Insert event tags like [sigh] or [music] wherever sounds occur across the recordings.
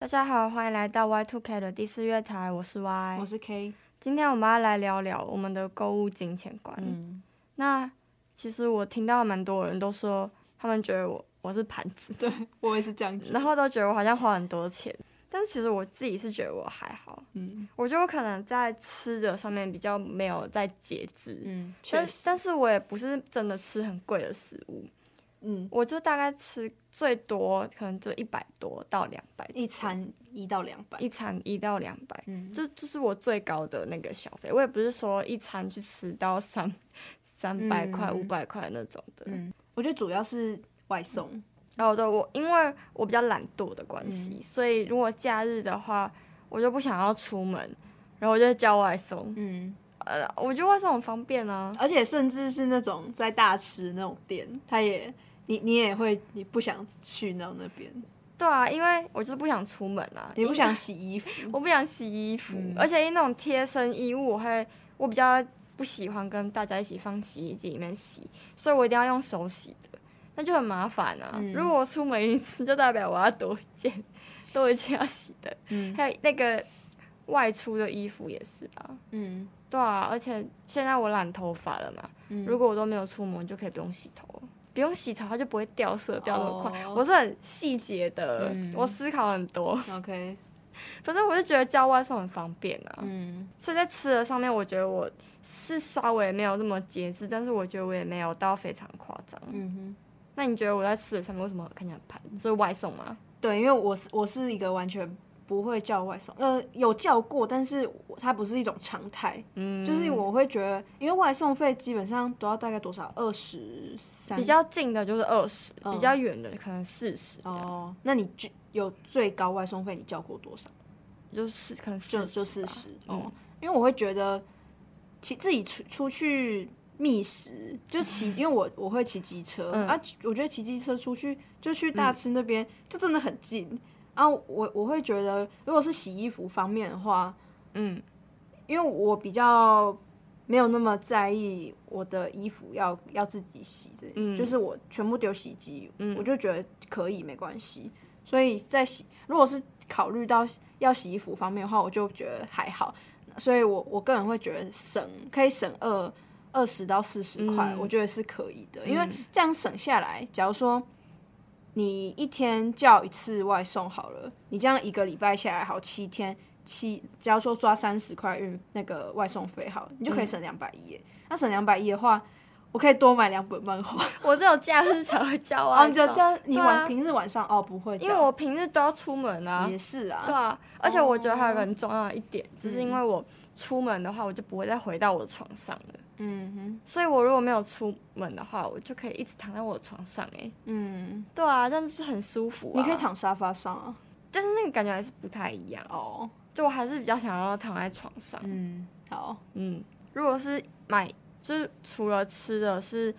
大家好，欢迎来到 Y Two K 的第四月台，我是 Y，我是 K。今天我们要来聊聊我们的购物金钱观。嗯，那其实我听到蛮多人都说，他们觉得我我是盘子，对我也是这样觉得，[laughs] 然后都觉得我好像花很多钱，但是其实我自己是觉得我还好。嗯，我觉得我可能在吃的上面比较没有在节制。嗯，但但是我也不是真的吃很贵的食物。嗯，我就大概吃最多可能就一百多到两百，一餐一到两百，一餐一到两百，嗯，这这是我最高的那个消费。我也不是说一餐去吃到三三百块、五百块那种的。嗯，我觉得主要是外送。哦，对，我因为我比较懒惰的关系，嗯，所以如果假日的话，我就不想要出门，然后我就叫外送。嗯，呃，我觉得外送很方便啊，而且甚至是那种在大吃那种店，它也。你你也会，你不想去到那边？对啊，因为我就是不想出门啊。你不想洗衣服？我不想洗衣 [laughs] 服，嗯、而且那种贴身衣物，我会我比较不喜欢跟大家一起放洗衣机里面洗，所以我一定要用手洗的，那就很麻烦啊。嗯、如果我出门一次，就代表我要多一件，多一件要洗的。嗯，还有那个外出的衣服也是啊。嗯，对啊，而且现在我染头发了嘛，嗯、如果我都没有出门，就可以不用洗头。不用洗头，它就不会掉色掉那么快。Oh. 我是很细节的，嗯，我思考很多。OK，[laughs] 反正我就觉得叫外送很方便啊。嗯，所以在吃的上面，我觉得我是稍微没有那么节制，但是我觉得我也没有到非常夸张。嗯哼，那你觉得我在吃的上面为什么看起来很盘？是外送吗？对，因为我是我是一个完全。不会叫外送，呃，有叫过，但是它不是一种常态。嗯，就是我会觉得，因为外送费基本上都要大概多少？二十三。比较近的就是二十，嗯，比较远的可能四十。哦，那你就有最高外送费？你叫过多少？就是可能就就四十。哦，嗯，因为我会觉得骑自己出出去觅食，就骑，[laughs] 因为我我会骑机车，嗯，啊，我觉得骑机车出去就去大吃那边，嗯，就真的很近。然后我我会觉得，如果是洗衣服方面的话，嗯，因为我比较没有那么在意我的衣服要要自己洗这件事，嗯，就是我全部丢洗衣机，嗯，我就觉得可以没关系。所以在洗，如果是考虑到要洗衣服方面的话，我就觉得还好。所以我我个人会觉得省可以省二二十到四十块，我觉得是可以的，嗯，因为这样省下来，假如说。你一天叫一次外送好了，你这样一个礼拜下来好七天七，只要说抓三十块运那个外送费好了，你就可以省两百一。那省两百一的话，我可以多买两本漫画。我只有假日才会叫外送。哦，你就叫你晚平日晚上哦不会，因为我平日都要出门啊。也是啊。对啊，而且我觉得还有个很重要的一点，哦，就是因为我出门的话，我就不会再回到我的床上了。嗯哼，所以我如果没有出门的话，我就可以一直躺在我的床上哎。嗯，对啊，这样是很舒服啊。你可以躺沙发上啊，但是那个感觉还是不太一样哦。就我还是比较想要躺在床上。嗯，好，嗯，如果是买，就是除了吃的是，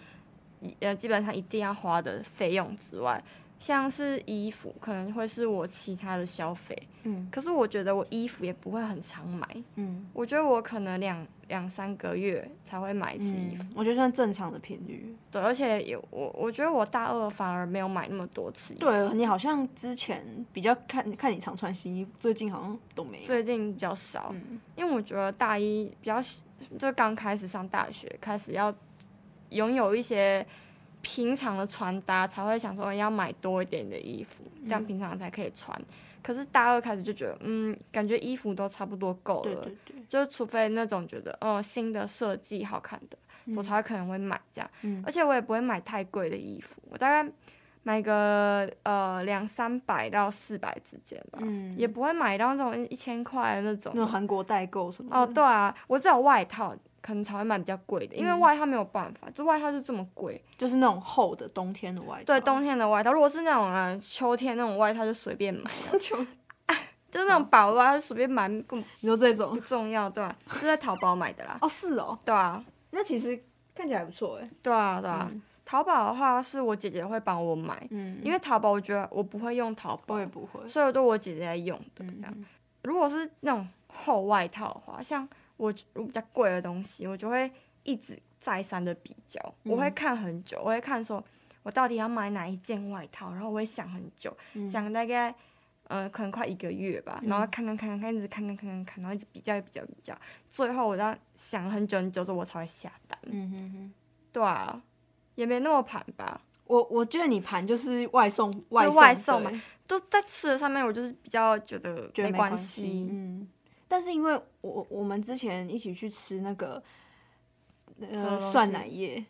呃，基本上一定要花的费用之外。像是衣服可能会是我其他的消费，嗯，可是我觉得我衣服也不会很常买，嗯，我觉得我可能两两三个月才会买一次衣服，嗯，我觉得算正常的频率。对，而且也我，我觉得我大二反而没有买那么多次衣服。对，你好像之前比较看看你常穿新衣服，最近好像都没有。最近比较少，嗯，因为我觉得大一比较就刚开始上大学，开始要拥有一些。平常的穿搭才会想说要买多一点的衣服，这样平常才可以穿。嗯、可是大二开始就觉得，嗯，感觉衣服都差不多够了，对对对，就除非那种觉得，哦，新的设计好看的，嗯、我才可能会买这样。嗯、而且我也不会买太贵的衣服，我大概买个呃两三百到四百之间吧，嗯，也不会买到那种一千块的那种。那种韩国代购什么？哦，对啊，我只有外套。可能才会买比较贵的，因为外套没有办法，这、嗯、外套就这么贵，就是那种厚的冬天的外套。对，冬天的外套，如果是那种啊秋天那种外套就随便买。[laughs] 秋，[laughs] 就是那种薄外套就随便买，你说这种不重要，对吧、啊？就在淘宝买的啦。[laughs] 哦，是哦。对啊，那其实看起来还不错哎。对啊，对啊。嗯、淘宝的话是我姐姐会帮我买，嗯，因为淘宝我觉得我不会用淘宝，我也不会，所以都我姐姐在用的这样。嗯、如果是那种厚外套的话，像我我比较贵的东西，我就会。一直再三的比较，我会看很久，嗯、我会看说，我到底要买哪一件外套，然后我会想很久，嗯、想大概嗯、呃，可能快一个月吧，然后看看看看看，一直看看看看看，然后一直比较比较比较，最后我这样想很久很久之后，我才会下单。嗯哼哼，对啊，也没那么盘吧。我我觉得你盘就是外送，外送，外送嘛，都在吃的上面，我就是比较觉得没关系。嗯，但是因为我我们之前一起去吃那个呃蒜奶叶，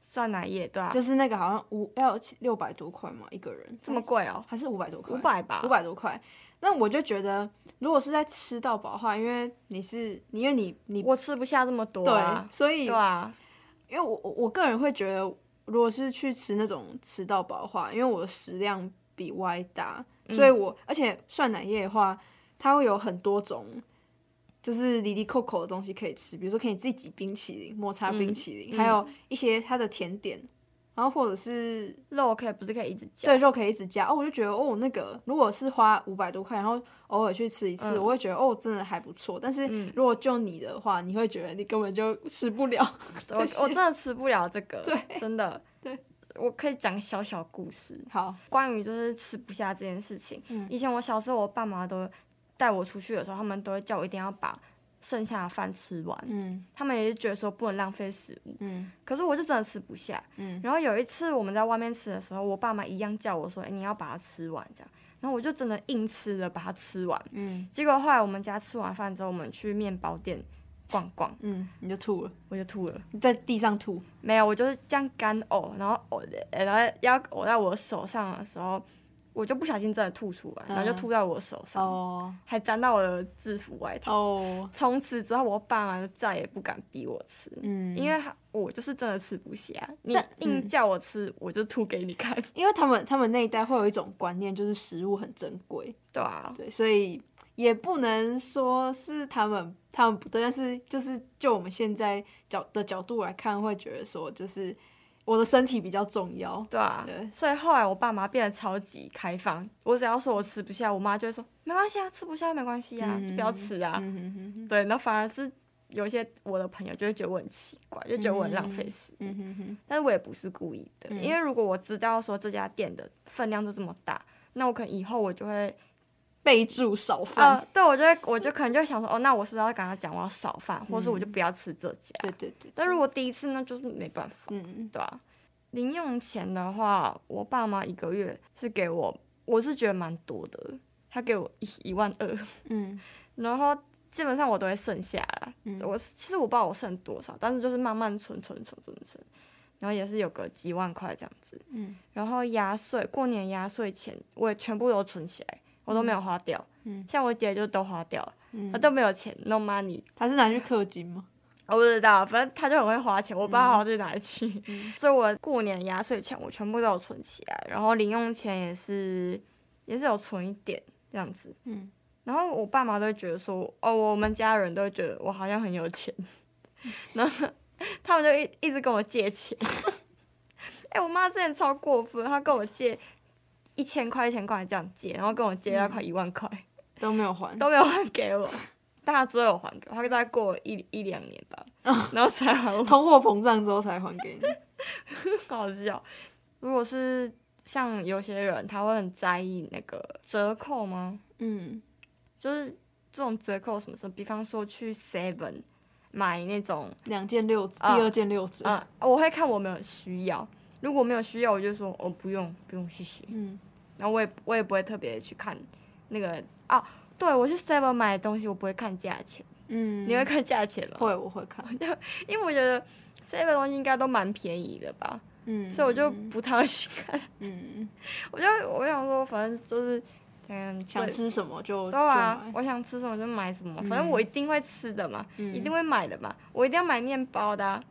蒜奶叶对啊，就是那个好像五要六百多块嘛一个人，这么贵哦？还是五百多块？五百吧，五百多块。那我就觉得，如果是在吃到饱的话，因为你是你因为你你我吃不下这么多啊，对，所以对啊，因为我我我个人会觉得。如果是去吃那种吃到饱的话，因为我的食量比 Y 大，嗯、所以我而且涮奶液的话，它会有很多种，就是里里扣扣的东西可以吃，比如说可以自己挤冰淇淋、抹茶冰淇淋，嗯、还有一些它的甜点。然后或者是肉可以不是可以一直加？对，肉可以一直加哦，我就觉得哦，那个如果是花五百多块，然后偶尔去吃一次，嗯、我会觉得哦，真的还不错。但是如果就你的话，你会觉得你根本就吃不了。我我真的吃不了这个，对，真的。对，我可以讲小小故事。好，关于就是吃不下这件事情。嗯、以前我小时候，我爸妈都带我出去的时候，他们都会叫我一定要把。剩下的饭吃完，嗯，他们也是觉得说不能浪费食物，嗯，可是我就真的吃不下，嗯，然后有一次我们在外面吃的时候，我爸妈一样叫我说，哎、欸，你要把它吃完这样，然后我就真的硬吃了，把它吃完，嗯，结果后来我们家吃完饭之后，我们去面包店逛逛，嗯，你就吐了，我就吐了，你在地上吐，没有，我就是这样干呕，然后呕的，然后要呕在我手上的时候。我就不小心真的吐出来，然后就吐在我手上，哦、还沾到我的制服外套。哦，从此之后，我爸妈就再也不敢逼我吃，嗯，因为我就是真的吃不下。你硬叫我吃，嗯、我就吐给你看。[laughs] 因为他们他们那一代会有一种观念，就是食物很珍贵，对啊，对，所以也不能说是他们他们不对，但是就是就我们现在角的角度来看，会觉得说就是。我的身体比较重要，对啊，对，所以后来我爸妈变得超级开放，我只要说我吃不下，我妈就会说没关系啊，吃不下没关系啊，嗯、就不要吃啊，嗯、哼哼哼。对，那反而是有一些我的朋友就会觉得我很奇怪，就觉得我很浪费食物，嗯、哼哼但是我也不是故意的，嗯、因为如果我知道说这家店的分量就这么大，那我可能以后我就会备注少饭、呃，对，我就会我就可能就想说，哦，那我是不是要跟他讲我要少饭，或是我就不要吃这家，对对对，但如果第一次那就是没办法，嗯，对吧、啊？零用钱的话，我爸妈一个月是给我，我是觉得蛮多的，他给我一一万二，嗯，[laughs] 然后基本上我都会剩下来，嗯、我其实我不知道我剩多少，但是就是慢慢存存存存存，然后也是有个几万块这样子，嗯，然后压岁过年压岁钱我也全部都存起来，我都没有花掉，嗯，像我姐就都花掉了，嗯，她都没有钱，no money，她是拿去氪金吗？我不知道，反正她就很会花钱，我不知道他花去哪里去。嗯、[laughs] 所以我过年压岁钱我全部都有存起来，然后零用钱也是也是有存一点这样子。嗯、然后我爸妈都会觉得说，哦，我们家人都会觉得我好像很有钱，嗯、[laughs] 然后他们就一一直跟我借钱。[laughs] 哎、欸，我妈之前超过分，她跟我借一千块一千块这样借，然后跟我借了快一万块，[laughs] 都没有还，[laughs] 都没有还给我。但他之后有还给我，他大概过了一一两年吧，[laughs] 哦、然后才还我。通货膨胀之后才还给你，好笑。如果是像有些人，他会很在意那个折扣吗？嗯，就是这种折扣什么时候，比方说去 Seven 买那种两件六折，啊、第二件六折。啊，我会看我没有需要，如果没有需要，我就说哦不用不用谢谢。嗯，然后我也我也不会特别去看那个啊。对，我去 Seven 买的东西，我不会看价钱。嗯，你会看价钱吗？会，我会看。[laughs] 因为我觉得 Seven 东西应该都蛮便宜的吧。嗯。所以我就不太会去看。嗯。[laughs] 我就我想说，反正就是嗯，想吃什么就对啊，我想吃什么就买什么，反正我一定会吃的嘛，一定会买的嘛，我一定要买面包的。啊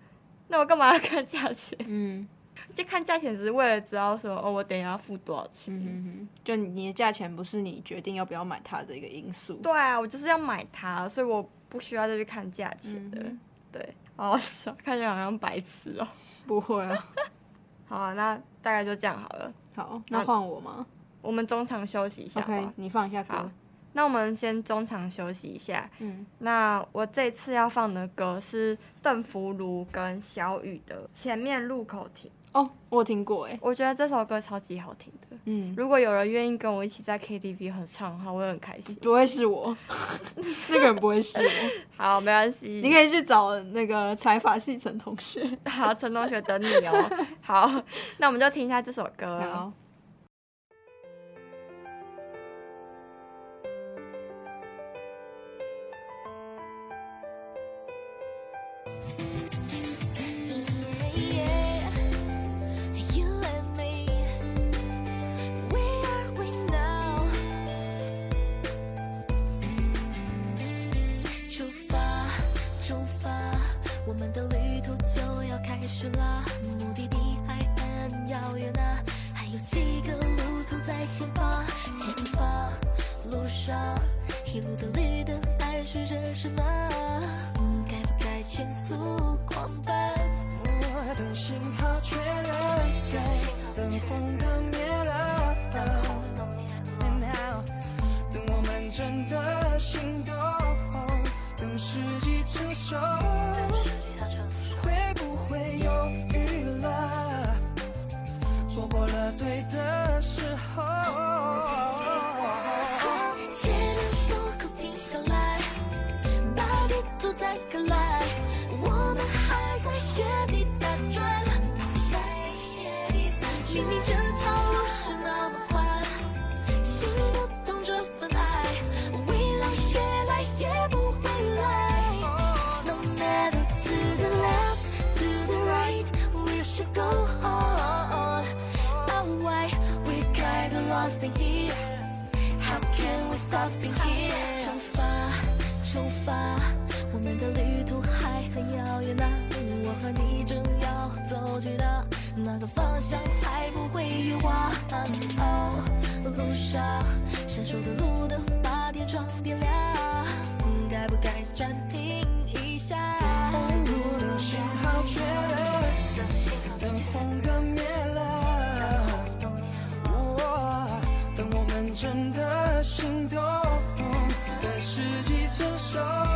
那我干嘛要看价钱？[laughs] 嗯。就看价钱只是为了知道说哦，我等一下要付多少钱。嗯哼，就你的价钱不是你决定要不要买它的一个因素。对啊，我就是要买它，所以我不需要再去看价钱的。对，好好笑，看起来好像白痴哦。[laughs] 不会啊。[laughs] 好啊，那大概就这样好了。好，那换我吗？我们中场休息一下。OK，你放一下歌。那我们先中场休息一下。嗯，那我这次要放的歌是邓福如跟小雨的《前面路口停》。哦，我有听过哎，我觉得这首歌超级好听的。嗯，如果有人愿意跟我一起在 KTV 合唱的话，我会很开心。不会是我，[laughs] 那个人不会是我。好，没关系，你可以去找那个财法系陈同学。好，陈同学等你哦。[laughs] 好，那我们就听一下这首歌。好。开始了，目的地还很遥远呢、啊，还有几个路口在前方，前方路上一路的绿灯暗示着什么？该不该减速狂奔？我的信号确认，该等红灯灭了。等我们真的心动，等时机成熟。错过了对的时候，千万不哭停下来，把地图再看来，我们还在原地。出发，出发，我们的旅途还很遥远呢，我和你正要走去的那个方向，才不会遗忘。哦，路上闪烁的路灯把天窗点亮。心动，但时机成熟。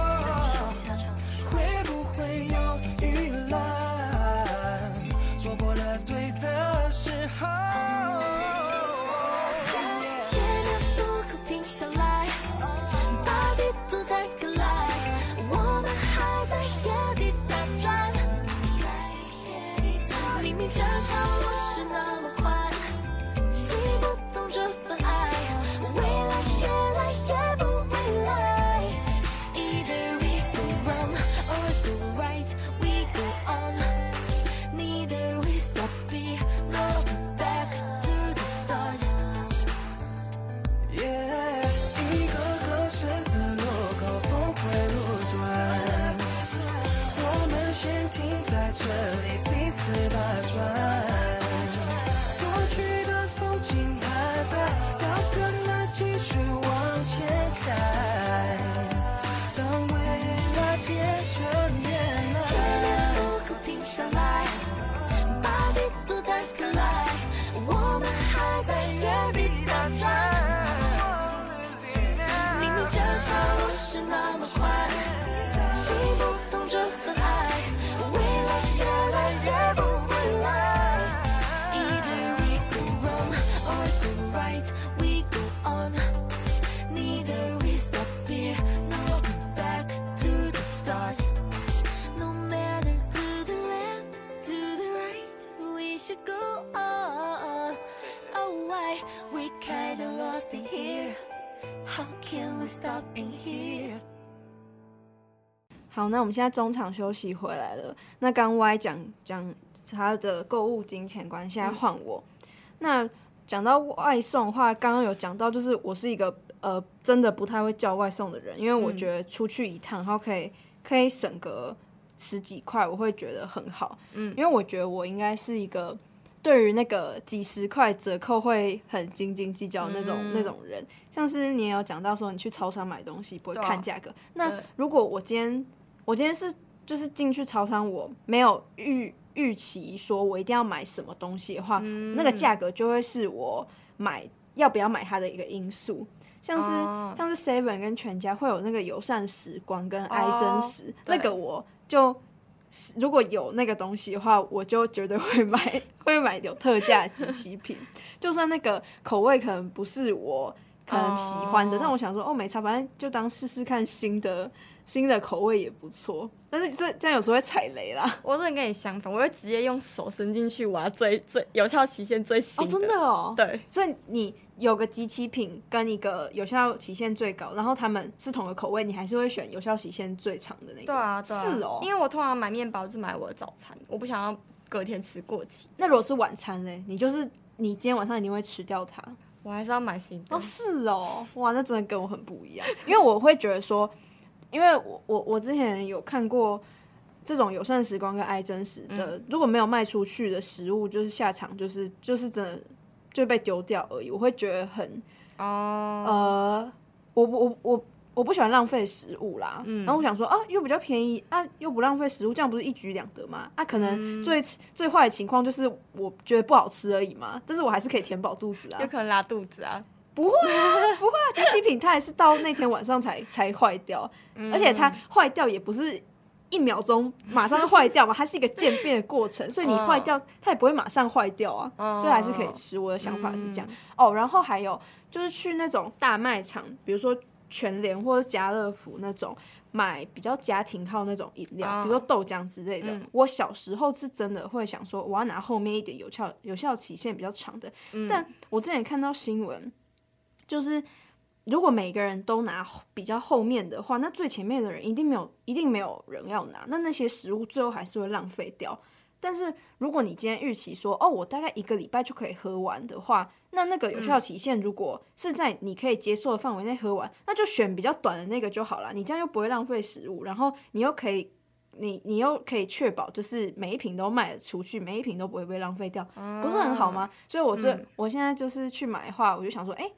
继续往前开。当未来变成年来，时间不够停下来。好，那我们现在中场休息回来了。那刚 Y 讲讲他的购物金钱观，现在换我。嗯、那讲到外送的话，刚刚有讲到，就是我是一个呃真的不太会叫外送的人，因为我觉得出去一趟，然后可以可以省个十几块，我会觉得很好。嗯，因为我觉得我应该是一个对于那个几十块折扣会很斤斤计较的那种、嗯、那种人。像是你也有讲到说，你去超商买东西不会看价格。啊、那如果我今天我今天是就是进去超商，我没有预预期说我一定要买什么东西的话，嗯、那个价格就会是我买要不要买它的一个因素。像是、哦、像是 Seven 跟全家会有那个友善时光跟爱真实，哦、那个我就如果有那个东西的话，我就绝对会买，[laughs] 会买有特价的即期品。就算那个口味可能不是我可能喜欢的，oh. 但我想说，哦，没差，反正就当试试看新的新的口味也不错。但是这这样有时候会踩雷啦。我真的跟你相反，我会直接用手伸进去挖最最有效期限最新的。哦，真的哦。对，所以你。有个即期品跟一个有效期限最高，然后他们是同个口味，你还是会选有效期限最长的那个？对啊，对啊，是哦。因为我通常买面包就买我的早餐，我不想要隔天吃过期。那如果是晚餐嘞？你就是你今天晚上一定会吃掉它？我还是要买新的。哦，是哦，哇，那真的跟我很不一样。因为我会觉得说，[laughs] 因为我我我之前有看过这种友善时光跟爱真实的，嗯、如果没有卖出去的食物，就是下场就是就是真的就被丢掉而已。我会觉得很。哦，uh, 呃，我我我我不喜欢浪费食物啦，嗯、然后我想说啊，又比较便宜啊，又不浪费食物，这样不是一举两得吗？啊，可能最、嗯、最坏的情况就是我觉得不好吃而已嘛，但是我还是可以填饱肚子啊，有可能拉肚子啊？不会啊，不会啊，即期品它也是到那天晚上才才坏掉，嗯、而且它坏掉也不是。一秒钟马上坏掉嘛，它是一个渐变的过程，所以你坏掉它也不会马上坏掉啊，所以还是可以吃。我的想法是这样哦。然后还有就是去那种大卖场，比如说全联或者家乐福那种买比较家庭号那种饮料，比如说豆浆之类的。我小时候是真的会想说，我要拿后面一点有效有效期限比较长的。但我之前看到新闻，就是。如果每个人都拿比较后面的话，那最前面的人一定没有，一定没有人要拿。那那些食物最后还是会浪费掉。但是如果你今天预期说，哦，我大概一个礼拜就可以喝完的话，那那个有效期限如果是在你可以接受的范围内喝完，嗯、那就选比较短的那个就好了。你这样又不会浪费食物，然后你又可以，你你又可以确保就是每一瓶都卖得出去，每一瓶都不会被浪费掉，不是很好吗？所以我这、嗯、我现在就是去买的话，我就想说，哎、欸。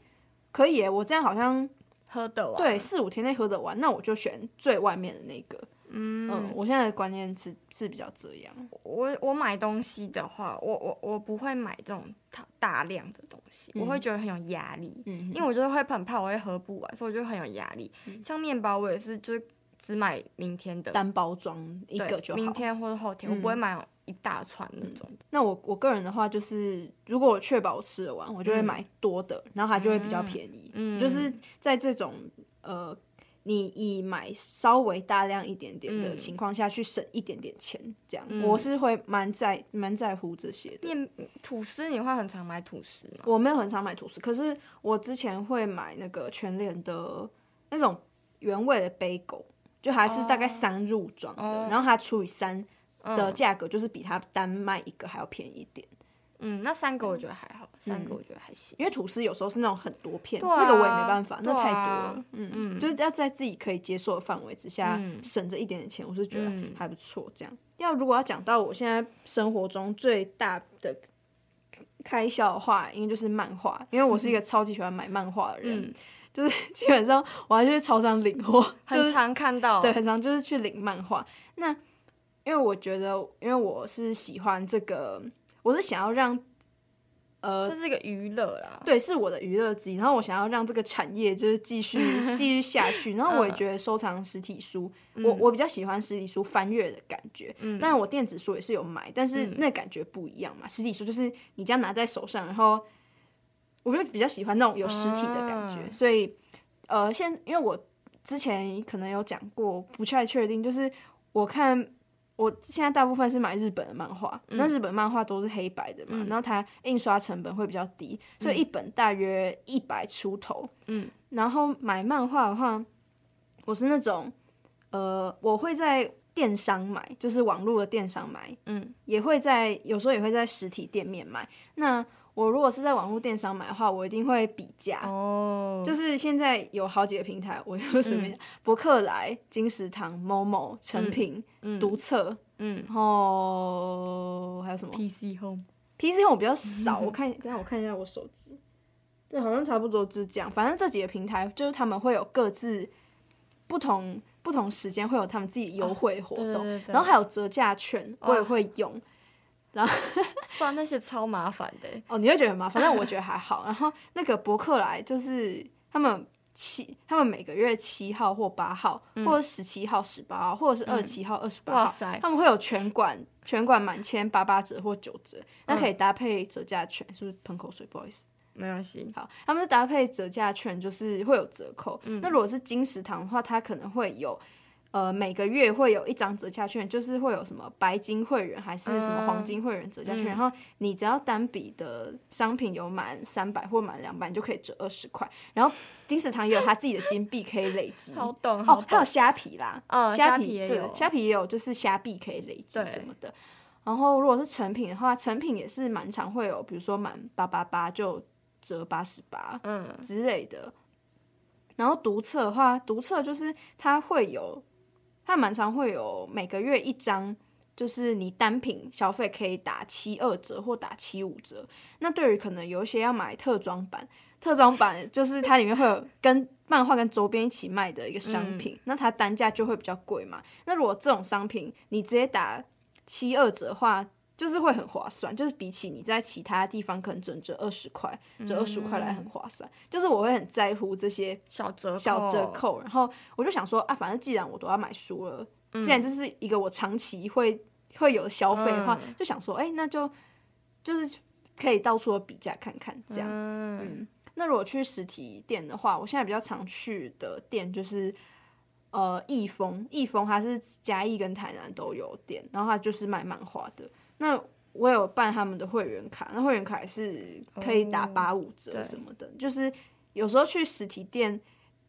可以耶，我这样好像喝得完，对，四五天内喝得完，那我就选最外面的那个。嗯，嗯，我现在的观念是是比较这样。我我买东西的话，我我我不会买这种大大量的东西，嗯、我会觉得很有压力。嗯，因为我就是会很怕我会喝不完，所以我就很有压力。嗯、像面包，我也是就是只买明天的单包装一个就好，明天或者后天，嗯、我不会买。一大串那种、嗯。那我我个人的话，就是如果我确保我吃得完，我就会买多的，嗯、然后它就会比较便宜。嗯，就是在这种呃，你以买稍微大量一点点的情况下去省一点点钱，这样、嗯、我是会蛮在蛮在乎这些的。面吐司你会很常买吐司吗？我没有很常买吐司，可是我之前会买那个全脸的那种原味的贝狗，就还是大概三入装的，哦、然后它除以三。的价格就是比它单卖一个还要便宜一点。嗯，那三个我觉得还好，嗯、三个我觉得还行。因为吐司有时候是那种很多片，啊、那个我也没办法，那太多了。啊、嗯嗯，就是要在自己可以接受的范围之下，嗯、省着一点点钱，我是觉得还不错。这样，要如果要讲到我现在生活中最大的开销的话，应该就是漫画，因为我是一个超级喜欢买漫画的人，嗯、就是基本上我还去超商领货，就是、很常看到，对，很常就是去领漫画。那因为我觉得，因为我是喜欢这个，我是想要让，呃，这是一个娱乐啦，对，是我的娱乐之一。然后我想要让这个产业就是继续 [laughs] 继续下去。然后我也觉得收藏实体书，嗯、我我比较喜欢实体书翻阅的感觉。嗯，当然我电子书也是有买，但是那感觉不一样嘛。嗯、实体书就是你这样拿在手上，然后我就比较喜欢那种有实体的感觉。啊、所以，呃，现因为我之前可能有讲过，不太确定，就是我看。我现在大部分是买日本的漫画，那、嗯、日本漫画都是黑白的嘛，嗯、然后它印刷成本会比较低，嗯、所以一本大约一百出头。嗯，然后买漫画的话，我是那种，呃，我会在电商买，就是网络的电商买，嗯，也会在有时候也会在实体店面买。那我如果是在网络电商买的话，我一定会比价。哦，就是现在有好几个平台，我就随便讲，[laughs] 博客来、金石堂、Momo、诚品、读册，嗯，然后还有什么？PC Home，PC Home 我比较少。我 [laughs] 看，等下我看一下我手机，对，好像差不多就是这样。反正这几个平台就是他们会有各自不同不同时间会有他们自己优惠活动，然后还有折价券，我也会用。然后 [laughs] 算那些超麻烦的哦，你会觉得很麻烦，但我觉得还好。然后那个博客来就是他们七，他们每个月七号或八号，嗯、或者十七号、十八号，或者是二十七号、二十八号，他们会有全馆全馆满千八八折或九折，那可以搭配折价券，是不是喷口水？不好意思，没关系。好，他们是搭配折价券，就是会有折扣。嗯、那如果是金石堂的话，它可能会有。呃，每个月会有一张折价券，就是会有什么白金会员还是什么黄金会员折价券，嗯、然后你只要单笔的商品有满三百或满两百，你就可以折二十块。然后金石堂也有他自己的金币可以累积，[laughs] 哦，还有虾皮啦，嗯、虾皮也有，对，虾皮也有，就是虾币可以累积什么的。然后如果是成品的话，成品也是蛮常会有，比如说满八八八就折八十八，嗯之类的。然后独册的话，独册就是它会有。它蛮常会有每个月一张，就是你单品消费可以打七二折或打七五折。那对于可能有一些要买特装版，特装版就是它里面会有跟漫画跟周边一起卖的一个商品，嗯、那它单价就会比较贵嘛。那如果这种商品你直接打七二折的话，就是会很划算，就是比起你在其他地方可能只能折二十块，折二十块来很划算。嗯、就是我会很在乎这些小折小折扣，然后我就想说啊，反正既然我都要买书了，嗯、既然这是一个我长期会会有的消费的话，嗯、就想说，哎、欸，那就就是可以到处的比价看看，这样。嗯，嗯，那如果去实体店的话，我现在比较常去的店就是呃易丰，易丰它是嘉义跟台南都有店，然后它就是卖漫画的。那我有办他们的会员卡，那会员卡也是可以打八五折什么的，哦、就是有时候去实体店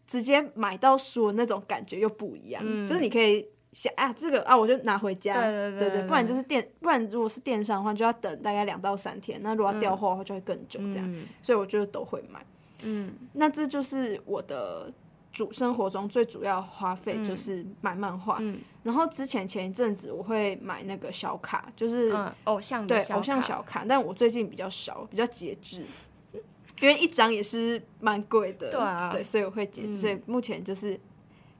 直接买到书的那种感觉又不一样，嗯、就是你可以想啊，这个啊我就拿回家，对对对，对，对对，不然就是电，不然如果是电商的话就要等大概两到三天，那如果要调货的话就会更久这样，嗯、所以我觉得都会买，嗯，那这就是我的。主生活中最主要花费就是买漫画，然后之前前一阵子我会买那个小卡，就是、嗯、偶像对偶像小卡，但我最近比较少，比较节制，因为一张也是蛮贵的，对啊，对，所以我会节制，嗯、所以目前就是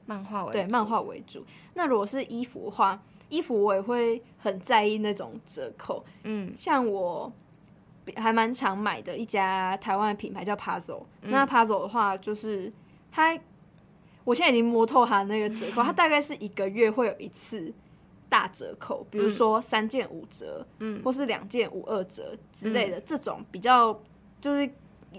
漫画为对漫画为主。那如果是衣服的话，衣服我也会很在意那种折扣，嗯，像我还蛮常买的一家台湾的品牌叫 Puzzle，、嗯、那 Puzzle 的话就是它。我现在已经摸透它那个折扣，它大概是一个月会有一次大折扣，比如说三件五折，嗯，或是两件五二折之类的，这种比较就是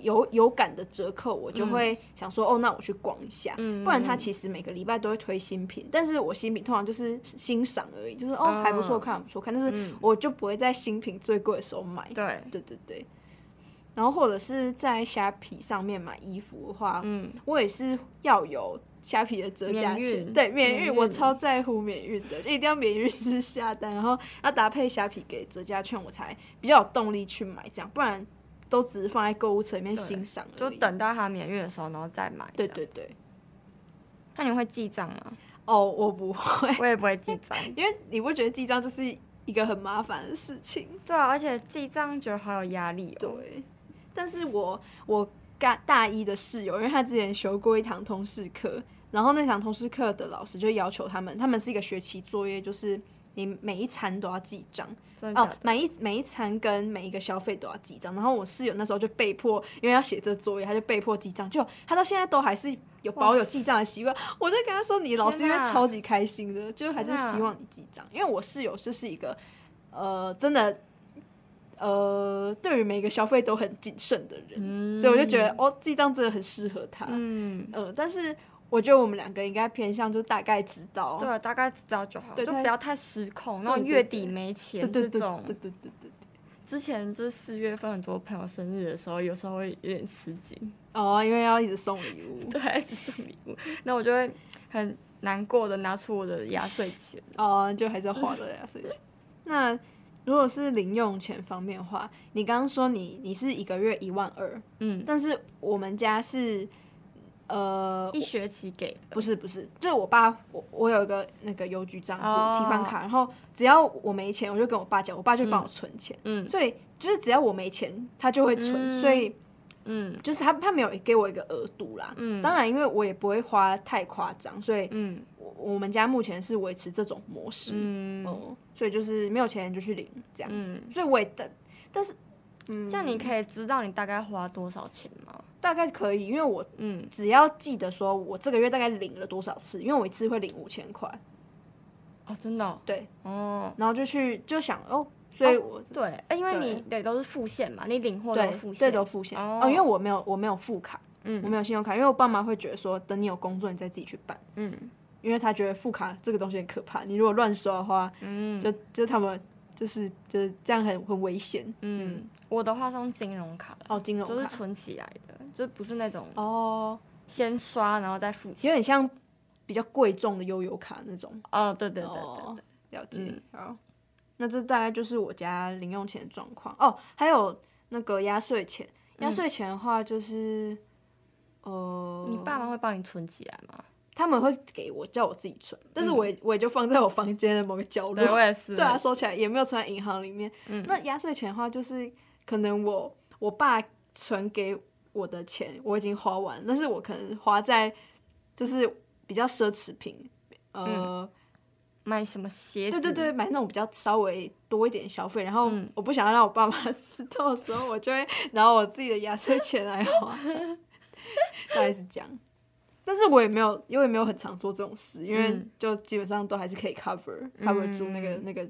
有有感的折扣，我就会想说，哦，那我去逛一下。不然它其实每个礼拜都会推新品，但是我新品通常就是欣赏而已，就是哦还不错看，不错看，但是我就不会在新品最贵的时候买。对，对对对。然后或者是在虾皮上面买衣服的话，嗯，我也是要有。虾皮的折价券，对免运，我超在乎免运的，就一定要免运之下单，然后要搭配虾皮给折价券，我才比较有动力去买，这样不然都只是放在购物车里面欣赏，就等到它免运的时候，然后再买。对对对。那你会记账吗？哦，我不会，我也不会记账，[laughs] 因为你不觉得记账就是一个很麻烦的事情？对啊，而且记账觉得好有压力哦。对，但是我我大大一的室友，因为他之前修过一堂通识课。然后那堂通识课的老师就要求他们，他们是一个学期作业，就是你每一餐都要记账哦，每一每一餐跟每一个消费都要记账。然后我室友那时候就被迫，因为要写这作业，他就被迫记账。就他到现在都还是有保有记账的习惯。我就跟他说：“你老师应该超级开心的，哪就还是希望你记账。”因为我室友就是一个呃，真的呃，对于每个消费都很谨慎的人，嗯、所以我就觉得哦，记账真的很适合他。嗯呃，但是。我觉得我们两个应该偏向，就大概知道，对，大概知道就好，就不要太失控。然后月底没钱这种，对对对对对对。之前就是四月份很多朋友生日的时候，有时候会有点吃紧哦，因为要一直送礼物，[laughs] 对，一直送礼物，那我就会很难过的拿出我的压岁钱哦，就还是要花的压岁钱。[laughs] 那如果是零用钱方面的话，你刚刚说你你是一个月一万二，嗯，但是我们家是。呃，一学期给不是不是，就是我爸，我我有一个那个邮局账户提款卡，然后只要我没钱，我就跟我爸讲，我爸就帮我存钱，嗯，所以就是只要我没钱，他就会存，所以嗯，就是他他没有给我一个额度啦，嗯，当然因为我也不会花太夸张，所以嗯，我我们家目前是维持这种模式，嗯，所以就是没有钱就去领这样，嗯，所以我也但但是，嗯，这样你可以知道你大概花多少钱吗？大概可以，因为我嗯，只要记得说我这个月大概领了多少次，因为我一次会领五千块。哦，真的、哦？对，哦，然后就去就想哦，所以我、哦、对，哎，因为你对。都是付现嘛，你领货都付现，对，都付现。哦，哦，因为我没有我没有副卡，嗯，我没有信用卡，因为我爸妈会觉得说，等你有工作，你再自己去办，嗯，因为他觉得副卡这个东西很可怕，你如果乱刷的话，嗯，就就他们就是就是这样很很危险，嗯，我的话是用金融卡，哦，金融卡。就是存起来的，就不是那种哦，先刷然后再付钱，有点像比较贵重的悠游卡那种，哦，对对对对对。了解，嗯，好，那这大概就是我家零用钱的状况。哦。还有那个压岁钱，压岁钱的话就是，嗯、呃，你爸妈会帮你存起来吗？他们会给我，叫我自己存，但是我也、嗯、我也就放在我房间的某个角落。对，我也是。[laughs] 对啊，收起来也没有存在银行里面。嗯、那压岁钱的话，就是可能我我爸存给我的钱我已经花完，但是我可能花在就是比较奢侈品，呃。嗯买什么鞋子？对对对，买那种比较稍微多一点消费，然后我不想要让我爸妈知道的时候，我就会拿我自己的压岁钱来花，[laughs] 大概是这样。但是我也没有，因为没有很常做这种事，因为就基本上都还是可以 cover、嗯、cover 住那个那个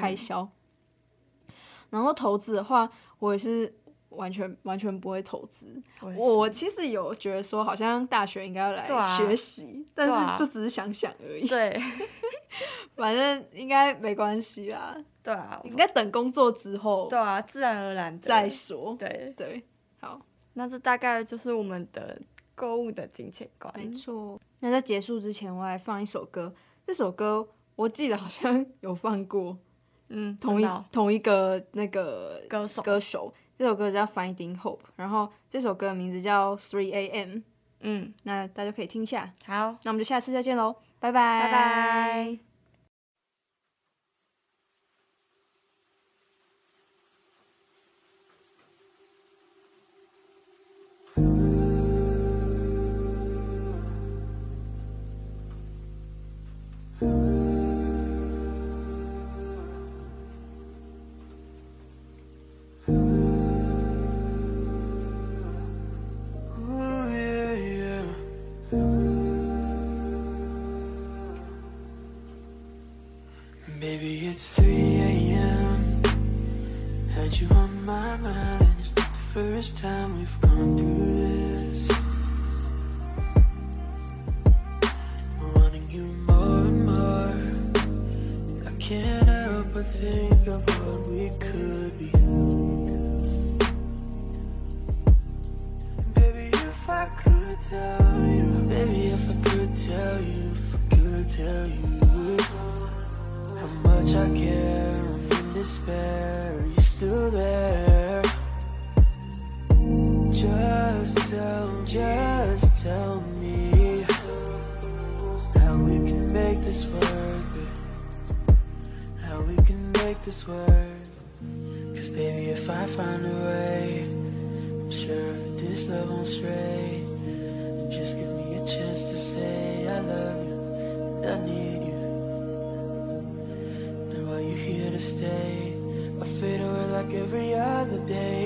开销。嗯、然后投资的话，我也是。完全完全不会投资，我我其实有觉得说，好像大学应该要来学习，啊、但是就只是想想而已。对，[laughs] 反正应该没关系啦。[laughs] 对啊，应该等工作之后。对啊，自然而然再说。对对，好，那这大概就是我们的购物的金钱观。没错。那在结束之前，我来放一首歌。这首歌我记得好像有放过，嗯，同一同一个那个歌手歌手。这首歌叫《Finding Hope》，然后这首歌的名字叫《Three A.M》。嗯，那大家可以听一下。好，那我们就下次再见喽，拜拜，拜拜。Got you on my mind, and it's not the first time we've gone through this. I'm wanting you more and more. I can't help but think of what we could be. And baby, if I could tell you, baby, if I could tell you, if I could tell you how much I care, I'm in despair. You still there. Just tell, just tell me how we can make this work. How we can make this work. Cause baby, if I find a way, I'm sure this love won't stray. Just give me a chance to say I love you, I need you. Now are you here to stay? like every other day.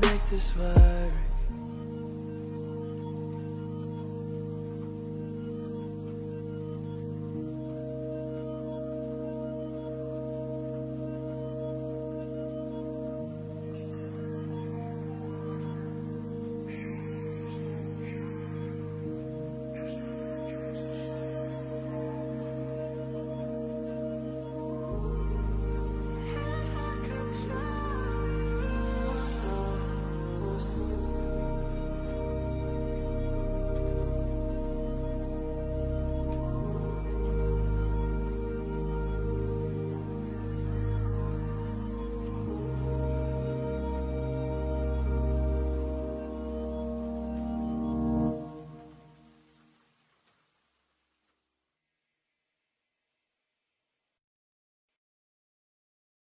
Make this work